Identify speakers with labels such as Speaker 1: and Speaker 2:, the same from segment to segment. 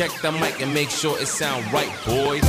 Speaker 1: Check the mic and make sure it sound right, boys.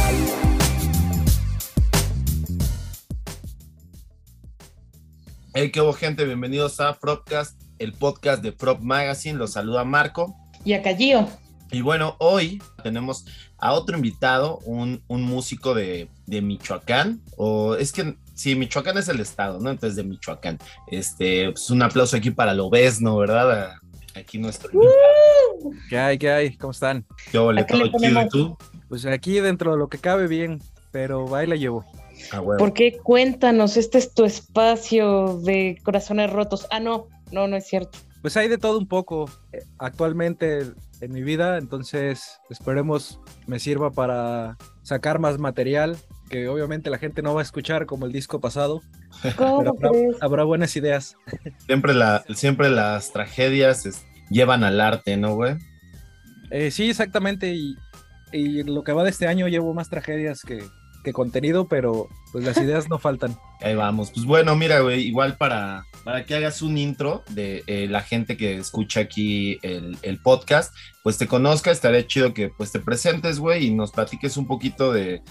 Speaker 2: Hey, qué hubo, gente. Bienvenidos a Propcast, el podcast de Prop Magazine. Los saluda Marco.
Speaker 3: Y acá Gio.
Speaker 2: Y bueno, hoy tenemos a otro invitado, un, un músico de, de, Michoacán, o es que sí, Michoacán es el estado, ¿no? Entonces de Michoacán. Este, pues un aplauso aquí para Lobesno, ¿verdad? Aquí nuestro
Speaker 4: uh, ¿Qué hay? ¿Qué hay? ¿Cómo están?
Speaker 2: ¿Qué ole, todo chido, ¿y tú?
Speaker 4: Pues aquí dentro de lo que cabe bien, pero ahí la llevo.
Speaker 3: Ah, bueno. ¿Por qué? Cuéntanos, este es tu espacio de corazones rotos. Ah, no, no, no es cierto.
Speaker 4: Pues hay de todo un poco eh, actualmente en mi vida, entonces esperemos me sirva para sacar más material que obviamente la gente no va a escuchar como el disco pasado,
Speaker 3: ¿Cómo
Speaker 4: pero habrá, habrá, buenas ideas.
Speaker 2: Siempre, la, siempre las tragedias es, llevan al arte, ¿no, güey?
Speaker 4: Eh, sí, exactamente, y, y lo que va de este año llevo más tragedias que, que contenido, pero pues las ideas no faltan.
Speaker 2: Ahí vamos. Pues bueno, mira, güey, igual para, para que hagas un intro de eh, la gente que escucha aquí el, el, podcast, pues te conozca, estaría chido que pues te presentes, güey, y nos platiques un poquito de,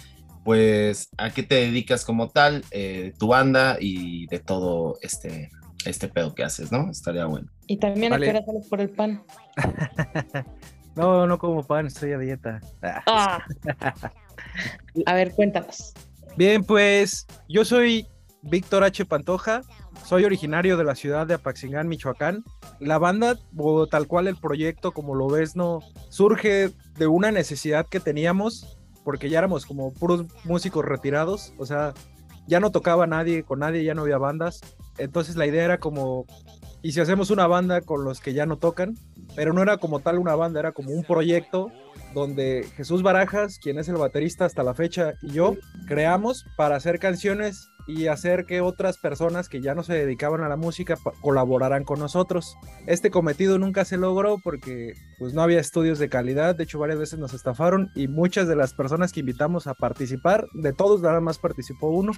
Speaker 2: pues, a qué te dedicas como tal, eh, tu banda y de todo este, este pedo que haces, ¿no? Estaría bueno.
Speaker 3: Y también vale. a qué hora sales por el pan.
Speaker 4: no, no como pan, estoy a dieta.
Speaker 3: Ah. A ver, cuéntanos.
Speaker 4: Bien, pues yo soy Víctor H. Pantoja, soy originario de la ciudad de Apaxingán, Michoacán. La banda, o tal cual el proyecto, como lo ves, no surge de una necesidad que teníamos, porque ya éramos como puros músicos retirados, o sea, ya no tocaba nadie, con nadie ya no había bandas. Entonces la idea era como, ¿y si hacemos una banda con los que ya no tocan? Pero no era como tal una banda, era como un proyecto donde Jesús Barajas, quien es el baterista hasta la fecha, y yo creamos para hacer canciones y hacer que otras personas que ya no se dedicaban a la música colaboraran con nosotros. Este cometido nunca se logró porque pues no había estudios de calidad, de hecho varias veces nos estafaron y muchas de las personas que invitamos a participar, de todos nada más participó uno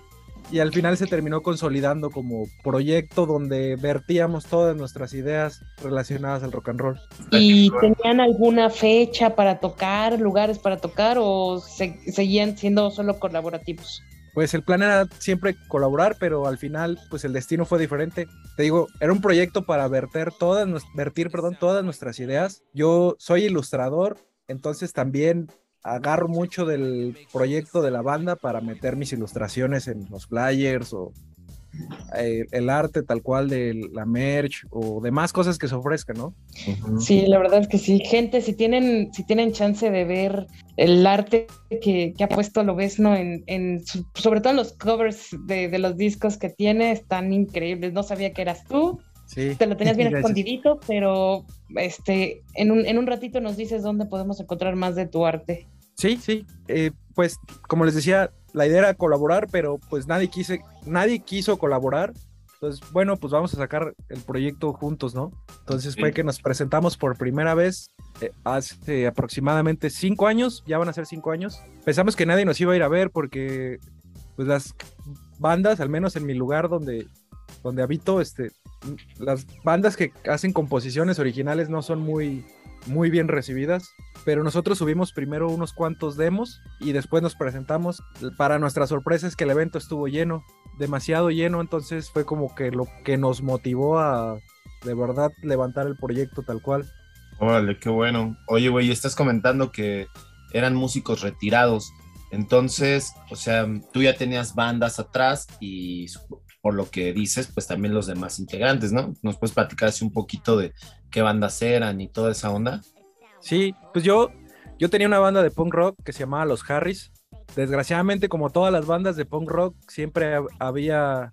Speaker 4: y al final se terminó consolidando como proyecto donde vertíamos todas nuestras ideas relacionadas al rock and roll.
Speaker 3: ¿Y tenían alguna fecha para tocar, lugares para tocar o se seguían siendo solo colaborativos?
Speaker 4: Pues el plan era siempre colaborar, pero al final, pues el destino fue diferente. Te digo, era un proyecto para verter todas, vertir, perdón, todas nuestras ideas. Yo soy ilustrador, entonces también agarro mucho del proyecto de la banda para meter mis ilustraciones en los flyers o eh, el arte tal cual de la merch o demás cosas que se ofrezcan, ¿no?
Speaker 3: Sí, la verdad es que sí. Gente, si tienen, si tienen chance de ver el arte que, que ha puesto Lobesno en, en su, sobre todo en los covers de, de, los discos que tiene, están increíbles. No sabía que eras tú.
Speaker 4: Sí.
Speaker 3: Te lo tenías bien escondidito, pero este, en un, en un ratito nos dices dónde podemos encontrar más de tu arte.
Speaker 4: Sí, sí. Eh, pues como les decía, la idea era colaborar, pero pues nadie, quise, nadie quiso colaborar. Entonces, bueno, pues vamos a sacar el proyecto juntos, ¿no? Entonces fue que nos presentamos por primera vez eh, hace aproximadamente cinco años, ya van a ser cinco años. Pensamos que nadie nos iba a ir a ver porque pues las bandas, al menos en mi lugar donde, donde habito, este, las bandas que hacen composiciones originales no son muy, muy bien recibidas, pero nosotros subimos primero unos cuantos demos y después nos presentamos. Para nuestra sorpresa es que el evento estuvo lleno, demasiado lleno, entonces fue como que lo que nos motivó a de verdad levantar el proyecto tal cual.
Speaker 2: Órale, qué bueno. Oye, güey, estás comentando que eran músicos retirados. Entonces, o sea, tú ya tenías bandas atrás y por lo que dices, pues también los demás integrantes, ¿no? ¿Nos puedes platicar así un poquito de qué bandas eran y toda esa onda?
Speaker 4: Sí, pues yo, yo tenía una banda de punk rock que se llamaba Los Harris. Desgraciadamente, como todas las bandas de punk rock, siempre había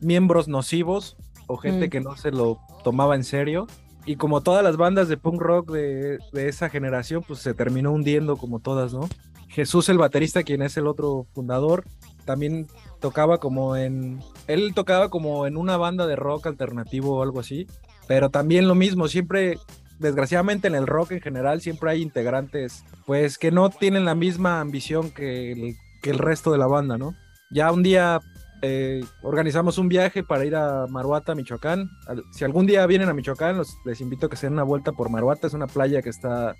Speaker 4: miembros nocivos o gente mm. que no se lo tomaba en serio. Y como todas las bandas de punk rock de, de esa generación, pues se terminó hundiendo como todas, ¿no? Jesús, el baterista, quien es el otro fundador, también tocaba como en. Él tocaba como en una banda de rock alternativo o algo así. Pero también lo mismo, siempre, desgraciadamente en el rock en general, siempre hay integrantes, pues que no tienen la misma ambición que el, que el resto de la banda, ¿no? Ya un día eh, organizamos un viaje para ir a Maruata, Michoacán. Si algún día vienen a Michoacán, los, les invito a que se den una vuelta por Maruata. Es una playa que está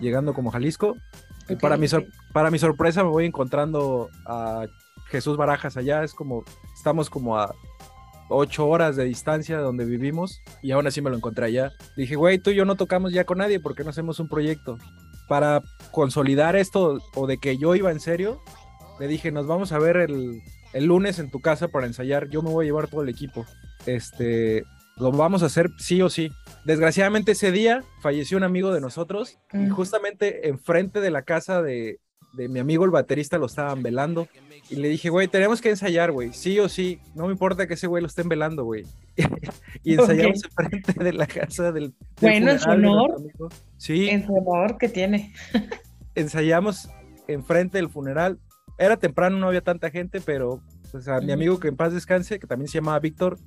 Speaker 4: llegando como Jalisco. Y
Speaker 3: Ok,
Speaker 4: para, mi para mi sorpresa me voy encontrando a Jesús Barajas allá, es como, estamos como a ocho horas de distancia de donde vivimos y aún así me lo encontré allá. Dije, güey, tú y yo no tocamos ya con nadie, ¿por qué no hacemos un proyecto? Para consolidar esto o de que yo iba en serio, le dije, nos vamos a ver el, el lunes en tu casa para ensayar, yo me voy a llevar todo el equipo. Este, lo vamos a hacer sí o sí. Desgraciadamente ese día falleció un amigo de nosotros y justamente enfrente de la casa de, de mi amigo el baterista lo estaban velando y le dije, güey, tenemos que ensayar, güey, sí o sí, no me importa que ese güey lo estén velando, güey. y ensayamos enfrente de la casa del... del
Speaker 3: Bueno, en su honor.
Speaker 4: Sí,
Speaker 3: En su honor que tiene.
Speaker 4: ensayamos enfrente del funeral. Era temprano, no había tanta gente, pero pues, a mi amigo que en paz descanse, que también se llamaba Víctor,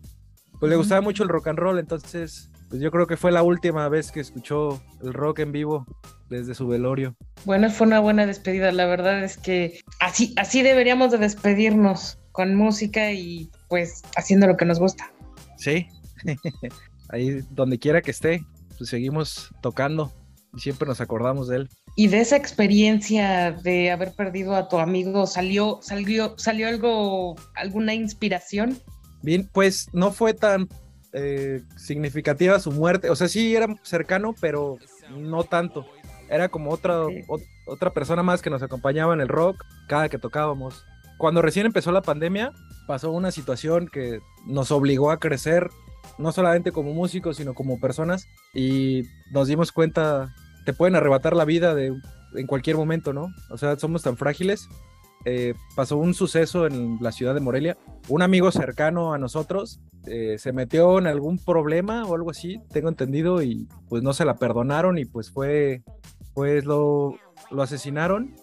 Speaker 4: pues le gustaba mucho el rock and roll, entonces pues yo creo que fue la última vez que escuchó el rock en vivo desde su velorio.
Speaker 3: Bueno, fue una buena despedida. La verdad es que así, así deberíamos de despedirnos con música y pues haciendo lo que nos gusta.
Speaker 4: Sí, ahí donde quiera que esté, pues seguimos tocando y siempre nos acordamos de él.
Speaker 3: Y de esa experiencia de haber perdido a tu amigo, ¿salió, salió, salió algo, alguna inspiración?
Speaker 4: Bien, pues no fue tan eh, significativa su muerte. O sea, sí era cercano, pero no tanto. Era como otra, otra persona más que nos acompañaba en el rock cada que tocábamos. Cuando recién empezó la pandemia, pasó una situación que nos obligó a crecer, no solamente como músicos, sino como personas. Y nos dimos cuenta, te pueden arrebatar la vida de, en cualquier momento, ¿no? O sea, somos tan frágiles. Eh, pasó un suceso en la ciudad de Morelia un amigo cercano a nosotros eh, se metió en algún problema o algo así, tengo entendido, y pues no se la perdonaron y pues fue, pues lo, lo asesinaron.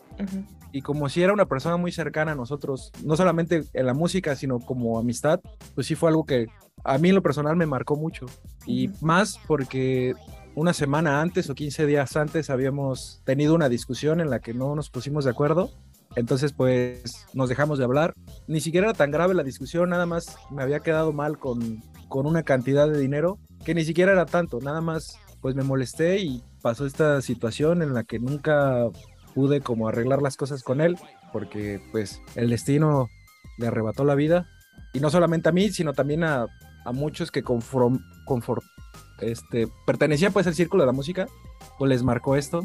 Speaker 4: Y como si era una persona muy cercana a nosotros, no solamente en la música, sino como amistad, pues sí fue algo que a mí en lo personal me marcó mucho. Y más porque una semana antes o 15 días antes habíamos tenido una discusión en la que no nos pusimos de acuerdo. Entonces, pues nos dejamos de hablar. Ni siquiera era tan grave la discusión, nada más me había quedado mal con, con una cantidad de dinero que ni siquiera era tanto, nada más pues me molesté y pasó esta situación en la que nunca pude como arreglar las cosas con él, porque pues el destino le arrebató la vida. Y no solamente a mí, sino también a, a muchos que conform, conform- este, pertenecían pues al círculo de la música, pues les marcó esto.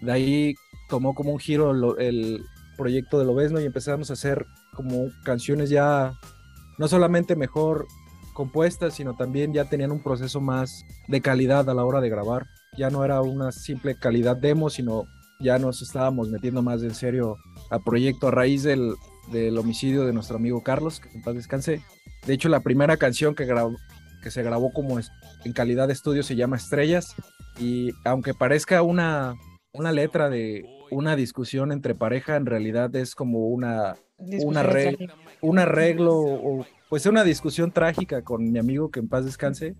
Speaker 4: De ahí tomó como un giro lo- el proyecto de Lobesno y empezamos a hacer como canciones ya no solamente mejor compuestas, sino también ya tenían un proceso más de calidad a la hora de grabar. Ya no era una simple calidad demo, sino ya nos estábamos metiendo más en serio al proyecto a raíz del, del homicidio de nuestro amigo Carlos, que en paz descanse. De hecho, la primera canción que, grabó, que se grabó como en calidad de estudio se llama Estrellas y aunque parezca una, una letra de una discusión entre pareja, en realidad es como una, arreglo.
Speaker 3: trágica.
Speaker 4: un arreglo o pues una discusión trágica con mi amigo que en paz descanse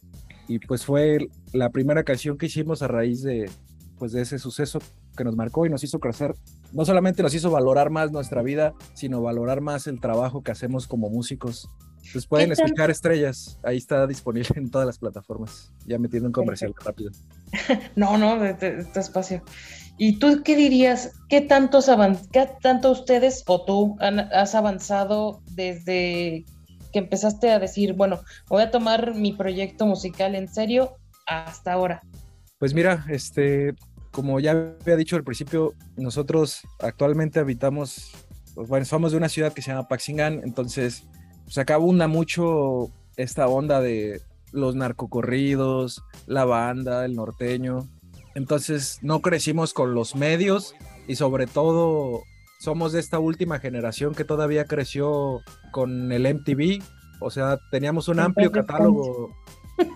Speaker 4: y pues fue la primera canción que hicimos a raíz de pues de ese suceso que nos marcó y nos hizo crecer. No solamente nos hizo valorar más nuestra vida, sino valorar más el trabajo que hacemos como músicos. Pues pueden
Speaker 3: ¿Qué tan-
Speaker 4: escuchar Estrellas, ahí está disponible en todas las plataformas. Ya metiendo un comercial rápido.
Speaker 3: No, no, de, de- de espacio. ¿Y tú qué dirías? ¿Qué, tantos qué tanto ustedes o tú has avanzado desde que empezaste a decir, bueno, voy a tomar mi proyecto musical en serio hasta ahora?
Speaker 4: Pues mira, este, como ya había dicho al principio, nosotros actualmente habitamos, pues bueno, somos de una ciudad que se llama Paxingán, entonces, pues acá abunda mucho esta onda de los narcocorridos, la banda, el norteño. Entonces, no crecimos con los medios y sobre todo somos de esta última generación que todavía creció con el MTV, o sea, teníamos un amplio catálogo,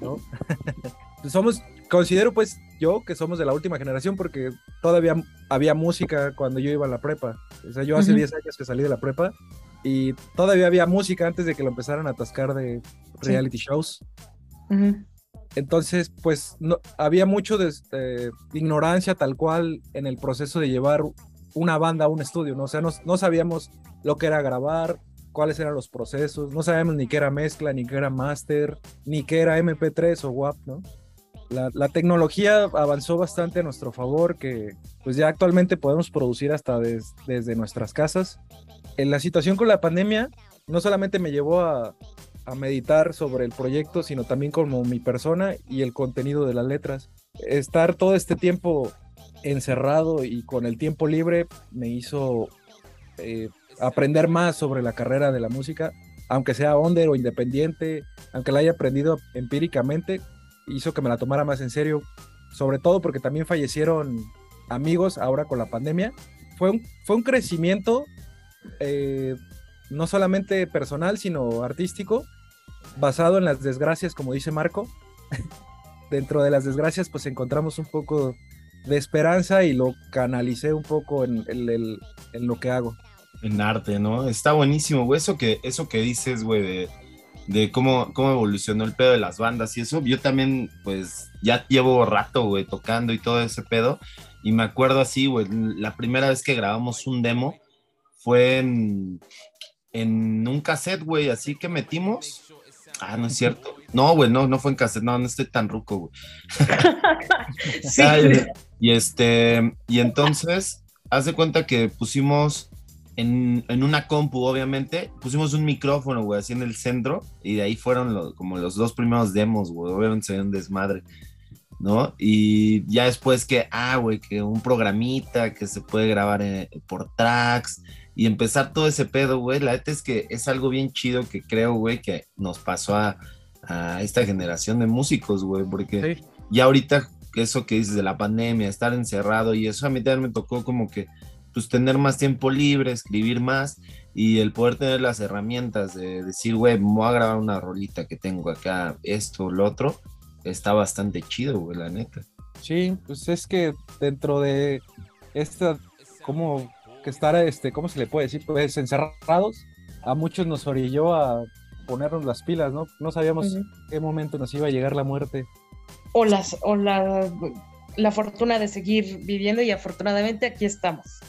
Speaker 4: ¿no? somos, considero pues yo que somos de la última generación porque todavía había música cuando yo iba a la prepa. O sea, yo hace
Speaker 3: Ujú.
Speaker 4: 10 años que salí de la prepa y todavía había música antes de que lo empezaran a atascar de
Speaker 3: Sí.
Speaker 4: reality shows.
Speaker 3: Ujú.
Speaker 4: Entonces, pues había mucho de este, ignorancia tal cual en el proceso de llevar una banda a un estudio, ¿no? O sea, no, sabíamos lo que era grabar, cuáles eran los procesos, no sabíamos ni qué era mezcla, ni qué era master, ni qué era MP3 o WAP, ¿no? la, tecnología avanzó bastante a nuestro favor, que pues ya actualmente podemos producir hasta des- desde nuestras casas. En la situación con la pandemia, no solamente me llevó a, a meditar sobre el proyecto, sino también como mi persona y el contenido de las letras. Estar todo este tiempo encerrado y con el tiempo libre me hizo eh, aprender más sobre la carrera de la música, aunque sea under o independiente, aunque la haya aprendido empíricamente, hizo que me la tomara más en serio, sobre todo porque también fallecieron amigos ahora con la pandemia. Fue un, fue un crecimiento eh, no solamente personal, sino artístico, basado en las desgracias, como dice Marco. Dentro de las desgracias, pues encontramos un poco de esperanza y lo canalicé un poco en, lo que hago.
Speaker 2: En arte, ¿no? Está buenísimo, güey. Eso que, eso que dices, güey, de, de cómo, cómo evolucionó el pedo de las bandas y eso. Yo también, pues, ya llevo rato, güey, tocando y todo ese pedo. Y me acuerdo así, güey, la primera vez que grabamos un demo fue en, en un cassette, güey, así que metimos. Ah, no es cierto. No, güey, no, no fue en cassette, no, no estoy tan ruco, güey.
Speaker 3: Sí.
Speaker 2: Y este, y entonces, haz de cuenta que pusimos en, en una compu, obviamente, pusimos un micrófono, güey, así en el centro, y de ahí fueron como los dos primeros demos, güey, obviamente se dio un desmadre, ¿no? Y ya después que, ah, güey, que un programita que se puede grabar eh, por tracks, y empezar todo ese pedo, güey, la neta es que es algo bien chido que creo, güey, que nos pasó a, a esta generación de músicos, güey, porque
Speaker 4: Sí.
Speaker 2: ya ahorita eso que dices de la pandemia, estar encerrado y eso a mí también me tocó como que pues tener más tiempo libre, escribir más y el poder tener las herramientas de decir, güey, me voy a grabar una rolita que tengo acá, esto, lo otro, está bastante chido, güey, la neta.
Speaker 4: Sí, pues es que dentro de esta, como que estar, este, ¿cómo se le puede decir? Pues encerrados, a muchos nos orilló a ponernos las pilas, ¿no? No sabíamos qué momento nos iba a llegar la muerte.
Speaker 3: o, las, o la, la fortuna de seguir viviendo y afortunadamente aquí estamos.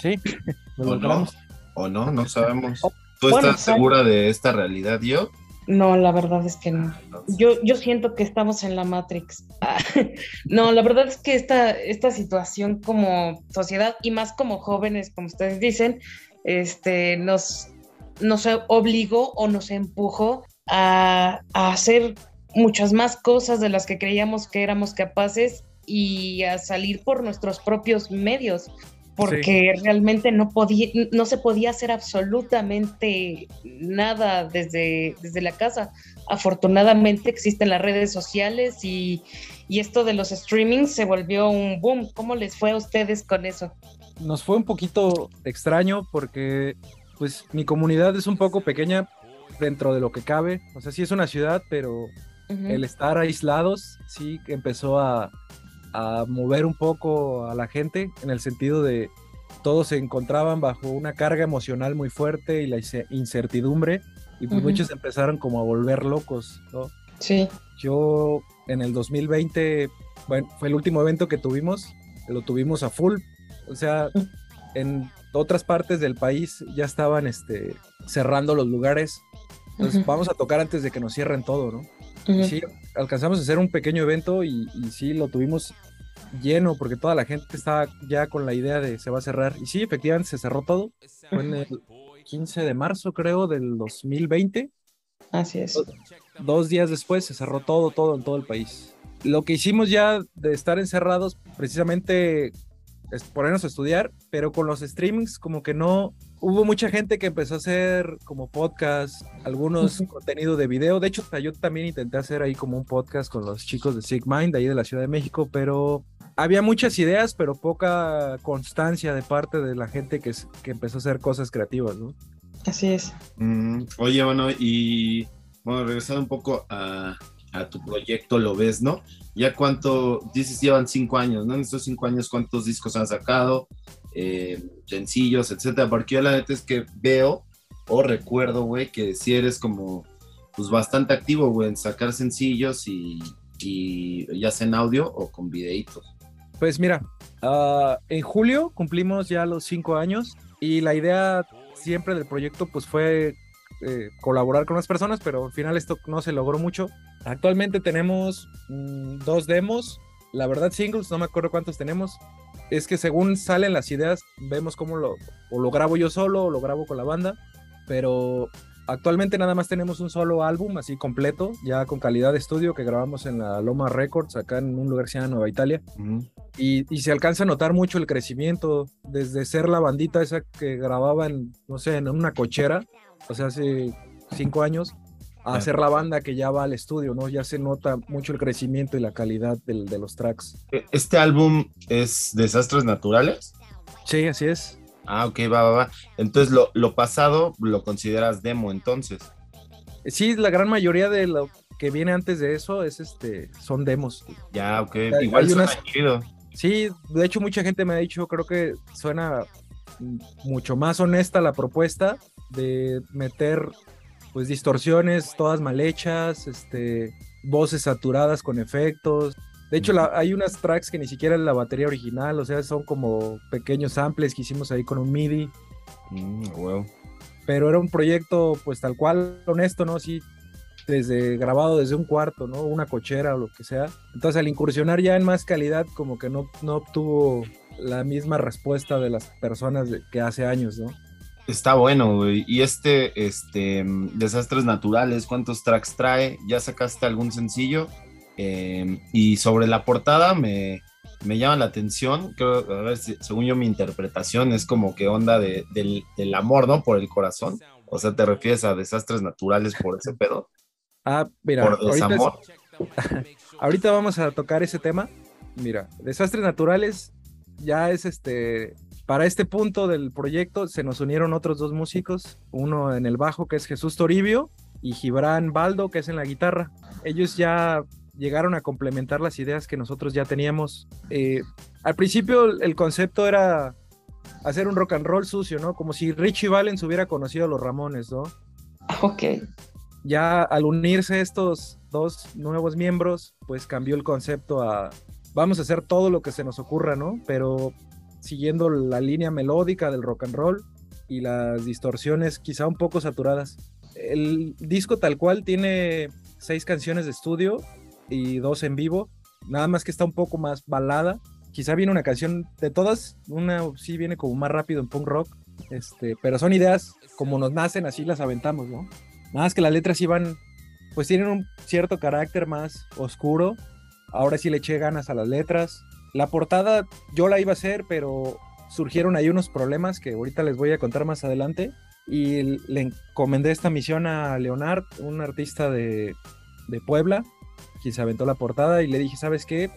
Speaker 4: Sí, lo
Speaker 2: ¿O no? ¿O no? No sabemos. ¿Tú
Speaker 3: Bueno,
Speaker 2: estás segura de esta realidad, yo?
Speaker 3: No, la verdad es que no. Yo, yo siento que estamos en la Matrix. Ah, No, la verdad es que esta, esta situación como sociedad y más como jóvenes, como ustedes dicen, este, nos, nos obligó o nos empujó a, a hacer muchas más cosas de las que creíamos que éramos capaces y a salir por nuestros propios medios, porque realmente no, podía, no se podía hacer absolutamente nada desde, desde la casa. Afortunadamente existen las redes sociales y, y esto de los streamings se volvió un boom. ¿Cómo les fue a ustedes con eso?
Speaker 4: Nos fue un poquito extraño porque, pues, mi comunidad es un poco pequeña dentro de lo que cabe. O sea, sí es una ciudad, pero el estar aislados sí empezó a, a mover un poco a la gente en el sentido de todos se encontraban bajo una carga emocional muy fuerte y la ince- incertidumbre y pues
Speaker 3: Ujú.
Speaker 4: muchos empezaron como a volver locos, ¿no?
Speaker 3: Sí.
Speaker 4: Yo en el 2020, bueno, fue el último evento que tuvimos, lo tuvimos a full, o sea, en otras partes del país ya estaban este, cerrando los lugares, entonces vamos a tocar antes de que nos cierren todo, ¿no? Sí, alcanzamos a hacer un pequeño evento y, y sí, lo tuvimos lleno porque toda la gente estaba ya con la idea de se va a cerrar. Y sí, efectivamente se cerró todo. Fue en el 15 de marzo, creo, del 2020.
Speaker 3: Así es.
Speaker 4: Dos días después se cerró todo, todo en todo el país. Lo que hicimos ya de estar encerrados, precisamente es ponernos a estudiar, pero con los streamings como que no... Hubo mucha gente que empezó a hacer como podcast, algunos contenido de video. De hecho, yo también intenté hacer ahí como un podcast con los chicos de Sick Mind, de ahí de la Ciudad de México, pero había muchas ideas, pero poca constancia de parte de la gente que, que empezó a hacer cosas creativas, ¿no?
Speaker 3: Así es.
Speaker 2: Mm, oye, bueno, y bueno, regresando un poco a, a tu proyecto, lo ves, ¿no? Ya cuánto, dices, llevan cinco años, ¿no? En estos cinco años, ¿cuántos discos han sacado? Eh, sencillos, etcétera. Porque yo la neta es que veo o recuerdo, güey, que si eres como, pues bastante activo, güey, en sacar sencillos y, ya sea en audio o con videitos.
Speaker 4: Pues mira, ah, en julio cumplimos ya los cinco años y la idea siempre del proyecto pues fue eh, colaborar con las personas, pero al final esto no se logró mucho. Actualmente tenemos mm, dos demos, la verdad singles, no me acuerdo cuántos tenemos. Es que según salen las ideas, vemos cómo lo, o lo grabo yo solo o lo grabo con la banda, pero actualmente nada más tenemos un solo álbum así completo, ya con calidad de estudio que grabamos en la Loma Records, acá en un lugar que se llama Nueva Italia. Y, y se alcanza a notar mucho el crecimiento desde ser la bandita esa que grababa en, no sé, en una cochera, o sea, hace cinco años, a ser la banda que ya va al estudio, ¿no? Ya se nota mucho el crecimiento y la calidad del- de los tracks.
Speaker 2: E- ¿Este álbum es Desastres Naturales?
Speaker 4: Sí, así es.
Speaker 2: Ah, ok, va, va, va. Entonces lo, lo pasado lo consideras demo entonces.
Speaker 4: Sí, la gran mayoría de lo que viene antes de eso es este, son demos.
Speaker 2: Ya, ok. Igual suena
Speaker 4: unas-
Speaker 2: chido.
Speaker 4: Sí, de hecho mucha gente me ha dicho, creo que suena mucho más honesta la propuesta de meter pues distorsiones todas mal hechas, este, voces saturadas con efectos. De hecho, la- hay unas tracks que ni siquiera es la batería original, o sea, son como pequeños samples que hicimos ahí con un MIDI,
Speaker 2: Mm, huevo.
Speaker 4: pero era un proyecto pues tal cual honesto, ¿no? Sí, desde grabado desde un cuarto, ¿no? Una cochera o lo que sea. Entonces al incursionar ya en más calidad como que no, no obtuvo la misma respuesta de las personas que hace años, ¿no?
Speaker 2: Está bueno, güey. Y este, este, Desastres Naturales, ¿cuántos tracks trae? ¿Ya sacaste algún sencillo? Eh, y sobre la portada me, me llama la atención, creo, a ver según yo mi interpretación es como que onda de, del, del amor, ¿no? Por el corazón. O sea, te refieres a desastres naturales por ese pedo,
Speaker 4: Ah, mira,
Speaker 2: por
Speaker 4: ahorita, es-
Speaker 2: desamor.
Speaker 4: ahorita vamos a tocar ese tema. Mira, desastres naturales ya es este... Para este punto del proyecto se nos unieron otros dos músicos, uno en el bajo que es Jesús Toribio y Gibran Baldo que es en la guitarra. Ellos ya llegaron a complementar las ideas que nosotros ya teníamos. Eh, al principio el- concepto era hacer un rock and roll sucio, ¿no? Como si Richie Valens hubiera conocido a los Ramones, ¿no?
Speaker 3: Ok.
Speaker 4: ya al unirse estos dos nuevos miembros, pues cambió el concepto a vamos a hacer todo lo que se nos ocurra, ¿no? Pero siguiendo la línea melódica del rock and roll y las distorsiones quizá un poco saturadas. El disco tal cual tiene seis canciones de estudio y dos en vivo, nada más que está un poco más balada. Quizá viene una canción de todas, una sí viene como más rápido en punk rock, este, pero son ideas como nos nacen, así las aventamos, ¿no? Nada más que las letras iban, pues tienen un cierto carácter más oscuro. Ahora sí le eché ganas a las letras. La portada yo la iba a hacer, pero surgieron ahí unos problemas que ahorita les voy a contar más adelante. Y le encomendé esta misión a Leonard, un artista de, de Puebla, quien se aventó la portada y le dije, ¿sabes qué?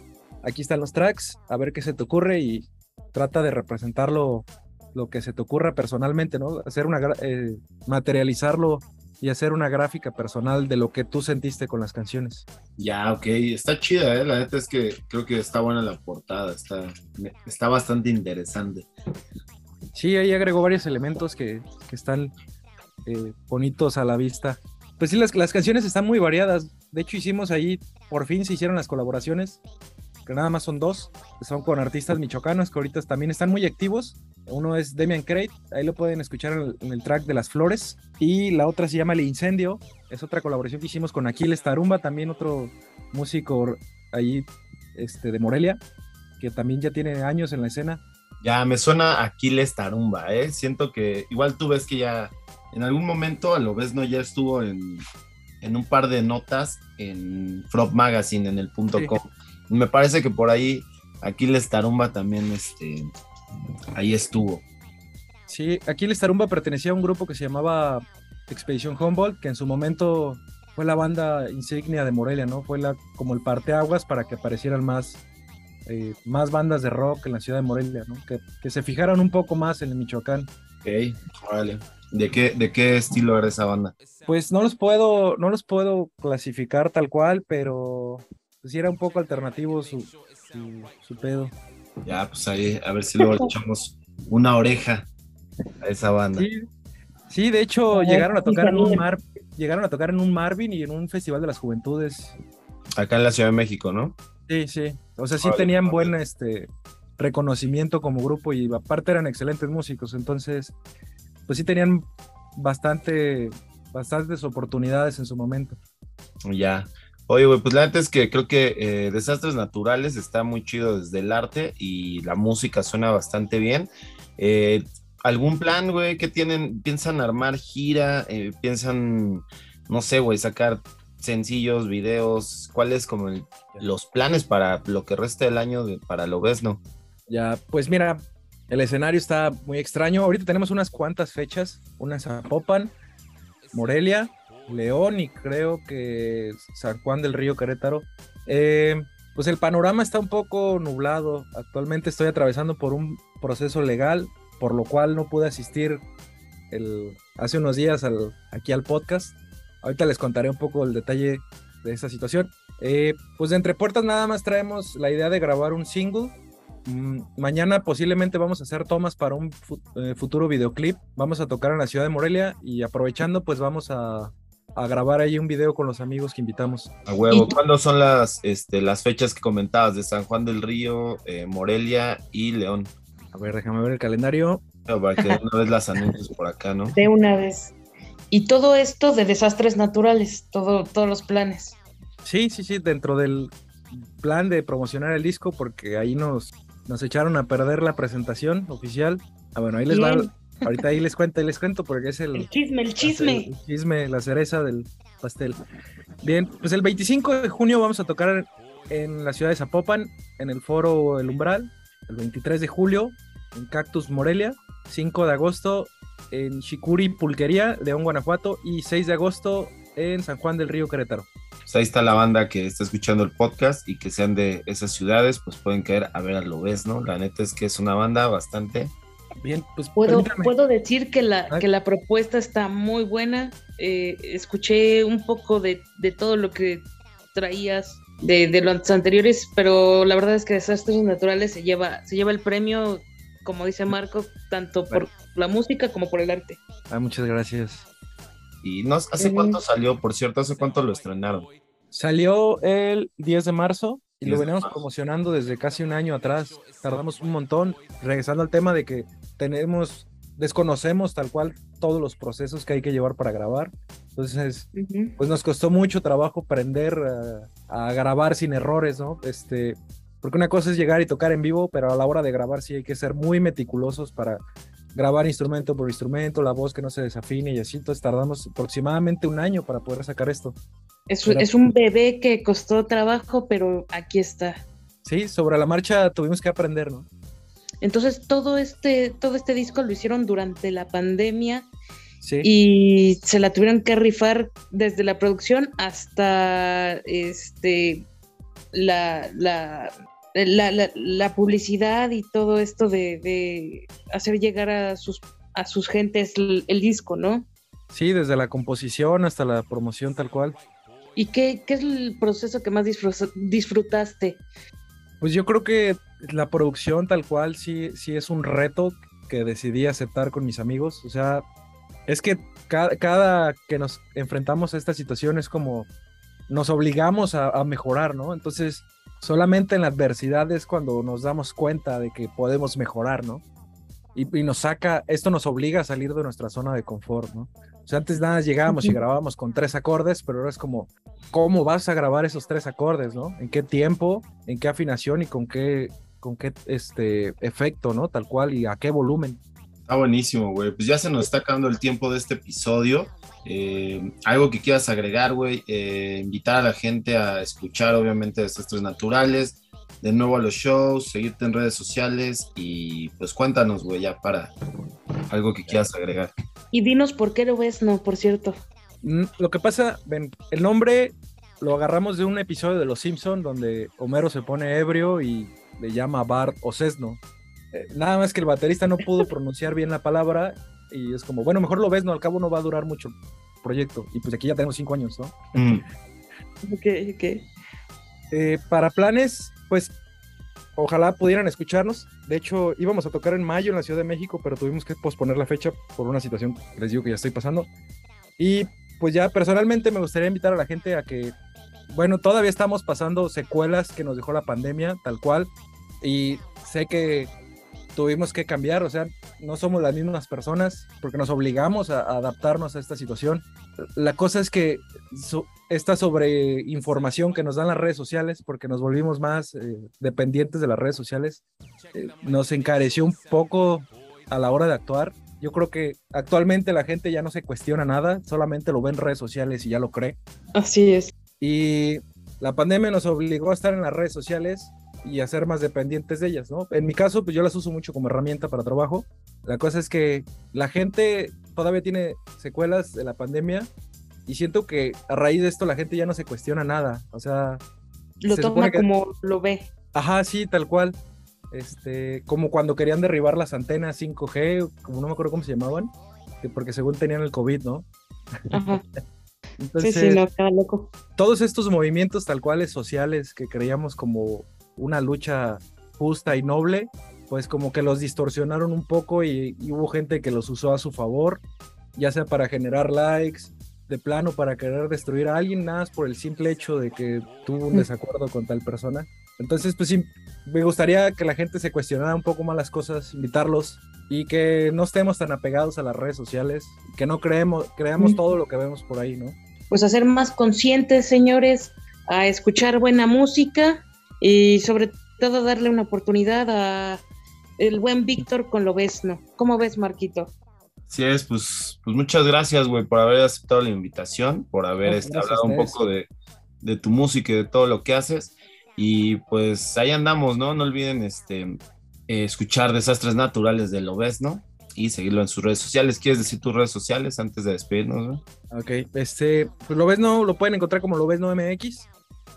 Speaker 4: Aquí están los tracks, a ver qué se te ocurre y trata de representarlo lo que se te ocurra personalmente, ¿no? Hacer una, eh, materializarlo y hacer una gráfica personal de lo que tú sentiste con las canciones.
Speaker 2: Ya, ok, está chida, ¿eh? La neta es que creo que está buena la portada, está, está bastante interesante.
Speaker 4: Sí, ahí agregó varios elementos que, que están eh, bonitos a la vista. Pues sí, las, las canciones están muy variadas. De hecho, hicimos ahí, por fin se hicieron las colaboraciones, que nada más son dos. que Son con artistas michoacanos que ahorita también están muy activos. Uno es Demian Crate, ahí lo pueden escuchar en el, en el track de Las Flores. Y la otra se llama El Incendio, es otra colaboración que hicimos con Aquiles Tarumba, también otro músico ahí este, de Morelia, que también ya tiene años en la escena.
Speaker 2: Ya me suena Aquiles Tarumba, ¿eh? Siento que igual tú ves que ya en algún momento a lo ves no ya estuvo en, en un par de notas en Frog Magazine en el punto
Speaker 4: Sí.
Speaker 2: com. Me parece que por ahí Aquiles Tarumba también este ahí estuvo.
Speaker 4: Sí, Aquiles Tarumba pertenecía a un grupo que se llamaba Expedition Humboldt, que en su momento fue la banda insignia de Morelia, ¿no? Fue la, como el parteaguas para que aparecieran más, eh, más bandas de rock en la ciudad de Morelia, ¿no? Que, que se fijaran un poco más en el Michoacán.
Speaker 2: Ok, órale. ¿De qué, ¿De qué estilo era esa banda?
Speaker 4: Pues no los puedo, no los puedo clasificar tal cual, pero pues sí era un poco alternativo su, su, su pedo.
Speaker 2: Ya, pues ahí, a ver si luego le echamos una oreja a esa banda.
Speaker 4: Sí, sí, de hecho llegaron a tocar en un mar, llegaron a tocar en un Marvin y en un festival de las juventudes
Speaker 2: Acá en la Ciudad de México, ¿no?
Speaker 4: Sí, sí. O sea, sí tenían buen este reconocimiento como grupo y aparte eran excelentes músicos. Entonces, pues sí tenían bastante, bastantes oportunidades en su momento.
Speaker 2: Ya. Oye, güey, pues la neta es que creo que eh, Desastres Naturales está muy chido desde el arte y la música suena bastante bien. Eh, ¿Algún plan, güey, que tienen? ¿Piensan armar gira? Eh, ¿Piensan, no sé, güey, sacar sencillos, videos? ¿Cuáles como los planes para lo que resta del año para lo ves, no?
Speaker 4: Ya, pues mira, el escenario está muy extraño. Ahorita tenemos unas cuantas fechas, una en Zapopan, Morelia, León y creo que San Juan del Río Querétaro. Eh, pues el panorama está un poco nublado. Actualmente estoy atravesando por un proceso legal, por lo cual no pude asistir el, hace unos días al, aquí al podcast. Ahorita les contaré un poco el detalle de esa situación. Eh, pues de entre puertas nada más traemos la idea de grabar un single Mm, Mañana posiblemente vamos a hacer tomas para un eh, futuro videoclip. Vamos a tocar en la ciudad de Morelia y aprovechando, pues vamos a, a grabar ahí un video con los amigos que invitamos.
Speaker 2: A huevo. ¿Cuándo son las, este, las fechas que comentabas de San Juan del Río, eh, Morelia y León?
Speaker 4: A ver, déjame ver el calendario.
Speaker 2: Pero Para que de una vez las anuncies por acá, ¿no?
Speaker 3: De una vez. Y todo esto de desastres naturales, todo, todos los planes.
Speaker 4: Sí, sí, sí, dentro del plan de promocionar el disco, porque ahí nos, nos echaron a perder la presentación oficial. Ah, bueno, ahí les va. Ahorita ahí les cuento, ahí les cuento, porque es el,
Speaker 3: El chisme, el
Speaker 4: El
Speaker 3: chisme.
Speaker 4: chisme, la cereza del pastel. Bien, pues el 25 de junio vamos a tocar en la ciudad de Zapopan, en el foro El Umbral. El 23 de julio en Cactus Morelia. 5 de agosto en Chicuri Pulquería, León, Guanajuato. Y 6 de agosto en San Juan del Río, Querétaro.
Speaker 2: Pues ahí está la banda que está escuchando el podcast y que sean de esas ciudades, pues pueden caer a ver a lo ves, ¿no? La neta es que es una banda bastante.
Speaker 4: Bien, pues
Speaker 3: Puedo,
Speaker 4: permítame.
Speaker 3: puedo decir que la, que la propuesta está muy buena. Eh, escuché un poco de, de todo lo que traías de, de los anteriores, pero la verdad es que Desastres Naturales se lleva, se lleva el premio, como dice Marco, tanto por la música como por el arte.
Speaker 4: Ah, muchas gracias.
Speaker 2: Y no, ¿hace cuánto salió? Por cierto, ¿hace cuánto lo estrenaron?
Speaker 4: Salió el 10 de marzo y
Speaker 2: 10
Speaker 4: lo veníamos promocionando desde casi un año atrás. Tardamos un montón. Regresando al tema de que tenemos, desconocemos tal cual todos los procesos que hay que llevar para grabar. Entonces,
Speaker 3: Ujú.
Speaker 4: pues nos costó mucho trabajo aprender eh, a grabar sin errores, ¿no? Este, porque una cosa es llegar y tocar en vivo, pero a la hora de grabar sí hay que ser muy meticulosos para grabar instrumento por instrumento, la voz que no se desafine y así. Entonces tardamos aproximadamente un año para poder sacar esto.
Speaker 3: Es,
Speaker 4: Pero-
Speaker 3: es un bebé que costó trabajo, pero aquí está.
Speaker 4: Sí, sobre la marcha tuvimos que aprender, ¿no?
Speaker 3: Entonces todo este, todo este disco lo hicieron durante la pandemia
Speaker 4: Sí.
Speaker 3: y se la tuvieron que rifar desde la producción hasta este la, la, la, la- publicidad y todo esto de, de hacer llegar a sus a sus gentes el, el disco, ¿no?
Speaker 4: Sí, desde la composición hasta la promoción tal cual.
Speaker 3: ¿Y qué, qué es el proceso que más disfrut- disfrutaste?
Speaker 4: Pues yo creo que la producción tal cual sí, sí es un reto que decidí aceptar con mis amigos. O sea, es que cada, cada que nos enfrentamos a esta situación es como nos obligamos a, a mejorar, ¿no? Entonces, solamente en la adversidad es cuando nos damos cuenta de que podemos mejorar, ¿no? Y, y nos saca, esto nos obliga a salir de nuestra zona de confort, ¿no? O sea, antes nada llegábamos y grabábamos con tres acordes, pero ahora es como, ¿cómo vas a grabar esos tres acordes, no? ¿En qué tiempo, en qué afinación y con qué, con qué este, efecto, ¿no? Tal cual y a qué volumen.
Speaker 2: Está buenísimo, güey. Pues ya se nos está acabando el tiempo de este episodio. Eh, algo que quieras agregar, güey. Eh, invitar a la gente a escuchar, obviamente, Desastres Naturales. De nuevo a los shows, seguirte en redes sociales y pues cuéntanos, güey, ya para algo que quieras agregar.
Speaker 3: Y dinos por qué lo ves, no, por cierto.
Speaker 4: Mm, Lo que pasa, ven, el nombre lo agarramos de un episodio de Los Simpson donde Homero se pone ebrio y le llama Bart o Sesno. Nada más que el baterista no pudo pronunciar bien la palabra y es como, bueno, mejor lo ves, no, al cabo no va a durar mucho el proyecto. Y pues aquí ya tenemos cinco años, ¿no?
Speaker 2: Mm,
Speaker 3: Ok, ok.
Speaker 4: Eh, para planes, pues ojalá pudieran escucharnos. De hecho, íbamos a tocar en mayo en la Ciudad de México, pero tuvimos que posponer la fecha por una situación que les digo que ya estoy pasando. Y pues ya personalmente me gustaría invitar a la gente a que, bueno, todavía estamos pasando secuelas que nos dejó la pandemia, tal cual. Y sé que tuvimos que cambiar, o sea, no somos las mismas personas porque nos obligamos a, adaptarnos a esta situación. La cosa es que esta sobreinformación que nos dan las redes sociales, porque nos volvimos más eh, dependientes de las redes sociales, eh, nos encareció un poco a la hora de actuar. Yo creo que actualmente la gente ya no se cuestiona nada, solamente lo ve en redes sociales y ya lo cree.
Speaker 3: Así es.
Speaker 4: Y la pandemia nos obligó a estar en las redes sociales y a ser más dependientes de ellas, ¿no? En mi caso, pues yo las uso mucho como herramienta para trabajo. La cosa es que la gente todavía tiene secuelas de la pandemia y siento que a raíz de esto la gente ya no se cuestiona nada, o sea...
Speaker 3: Lo toma como lo ve.
Speaker 4: Ajá, sí, tal cual. Este, como cuando querían derribar las antenas 5G, como no me acuerdo cómo se llamaban, porque según tenían el COVID, ¿no?
Speaker 3: Ajá. sí, sí, no, loco.
Speaker 4: Todos estos movimientos tal cuales sociales que creíamos como una lucha justa y noble, pues como que los distorsionaron un poco y, hubo gente que los usó a su favor, ya sea para generar likes, de plano para querer destruir a alguien, nada más por el simple hecho de que tuvo un desacuerdo con tal persona. Entonces, pues sí, me gustaría que la gente se cuestionara un poco más las cosas, invitarlos y que no estemos tan apegados a las redes sociales, que no creemos, creamos todo lo que vemos por ahí, ¿no?
Speaker 3: Pues a ser más conscientes, señores, a escuchar buena música y sobre todo darle una oportunidad a el buen Víctor con lo ves, ¿no? ¿Cómo ves, Marquito?
Speaker 2: Sí, es, pues, pues muchas gracias, güey, por haber aceptado la invitación, por haber este, hablado un poco de, tu música y de todo lo que haces. Y pues ahí andamos, ¿no? No olviden este, eh, escuchar Desastres Naturales de ¿no? y seguirlo en sus redes sociales. ¿Quieres decir tus redes sociales antes de despedirnos?
Speaker 4: Ok, este, pues no lo pueden encontrar como no MX.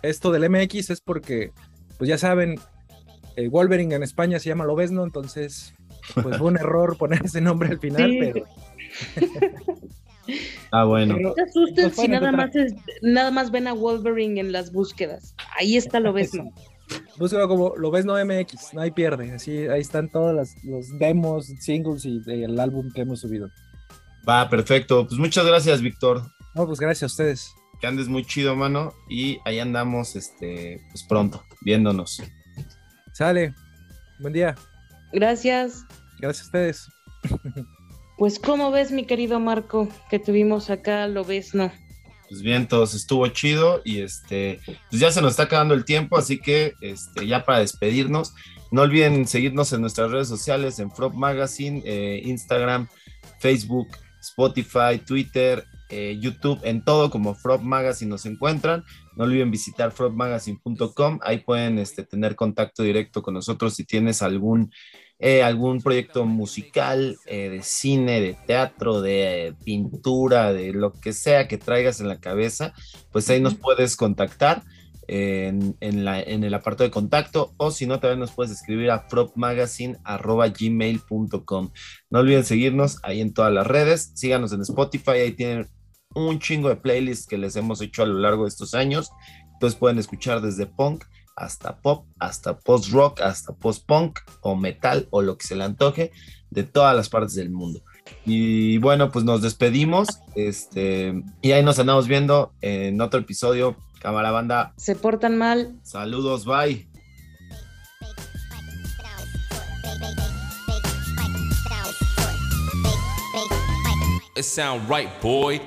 Speaker 4: Esto del MX es porque pues ya saben, el Wolverine en España se llama Lobesno, entonces pues fue un error poner ese nombre al final, pero...
Speaker 2: ah, bueno.
Speaker 3: No te asustes si nada más, nada más ven a Wolverine en las búsquedas. Ahí está Lobesno.
Speaker 4: Búsquelo como Lobesno MX, no hay pierde. Así, ahí están todos los demos, singles y el álbum que hemos subido.
Speaker 2: Va, perfecto. Pues muchas gracias, Víctor.
Speaker 4: No, pues gracias a ustedes
Speaker 2: que andes muy chido, mano, y ahí andamos, este, pues pronto, viéndonos.
Speaker 4: Sale, buen día.
Speaker 3: Gracias.
Speaker 4: Gracias a ustedes.
Speaker 3: Pues, ¿cómo ves, mi querido Marco, que tuvimos acá, lo ves, no?
Speaker 2: Pues bien, todos estuvo chido y este, pues ya se nos está acabando el tiempo, así que este, ya para despedirnos, no olviden seguirnos en nuestras redes sociales, en Frog Magazine, eh, Instagram, Facebook, Spotify, Twitter, eh, YouTube, en todo como Frog Magazine nos encuentran. No olviden visitar frogmagazine.com, ahí pueden este, tener contacto directo con nosotros si tienes algún, eh, algún proyecto musical, eh, de cine, de teatro, de pintura, de lo que sea que traigas en la cabeza, pues ahí nos puedes contactar. En, la, en, el apartado de contacto o si no también nos puedes escribir a frogmagazine.gmail.com no olviden seguirnos ahí en todas las redes síganos en Spotify ahí tienen un chingo de playlists que les hemos hecho a lo largo de estos años. Entonces pueden escuchar desde punk hasta pop, hasta post rock, hasta post punk o metal o lo que se le antoje de todas las partes del mundo. Y bueno, pues nos despedimos. Este, y ahí nos andamos viendo en otro episodio. Cámara banda.
Speaker 3: Se portan mal.
Speaker 2: Saludos, bye.
Speaker 1: It sound right, boy.